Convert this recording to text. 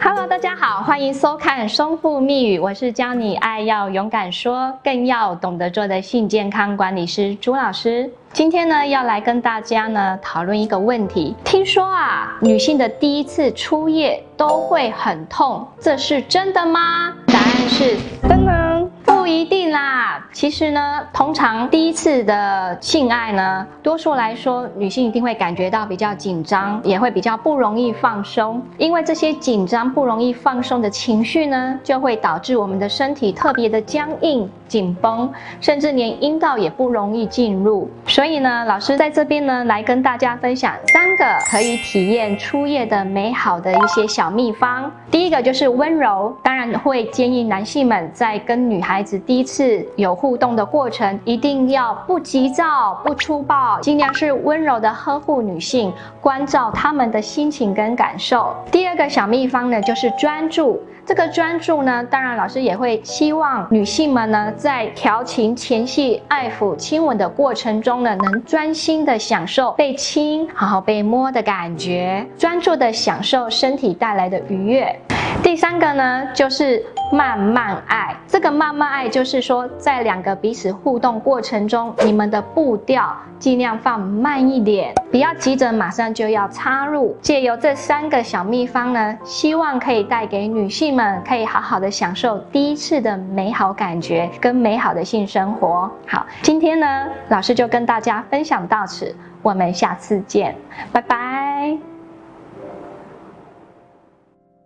hello 大家好欢迎收看生复密语我是教你爱要勇敢说更要懂得做的性健康管理师朱老师。今天呢要来跟大家呢讨论一个问题。听说啊女性的第一次初夜都会很痛这是真的吗？答案是真的。不一定啦。其实呢，通常第一次的性爱呢，多数来说，女性一定会感觉到比较紧张，也会比较不容易放松。因为这些紧张、不容易放松的情绪呢，就会导致我们的身体特别的僵硬、紧绷，甚至连阴道也不容易进入。所以呢，老师在这边呢，来跟大家分享三个可以体验初夜的美好的一些小秘方。第一个就是温柔，当然会建议男性们在跟女孩子子第一次有互动的过程，一定要不急躁、不粗暴，尽量是温柔的呵护女性，关照她们的心情跟感受。第二个小秘方呢，就是专注。这个专注呢，当然老师也会希望女性们呢，在调情、前戏、爱抚、亲吻的过程中呢，能专心的享受被亲、好好被摸的感觉，专注的享受身体带来的愉悦。第三个呢，就是慢慢爱。这个慢慢爱，就是说，在两个彼此互动过程中，你们的步调尽量放慢一点，不要急着马上就要插入。借由这三个小秘方呢，希望可以带给女性们，可以好好的享受第一次的美好感觉跟美好的性生活。好，今天呢，老师就跟大家分享到此，我们下次见，拜拜。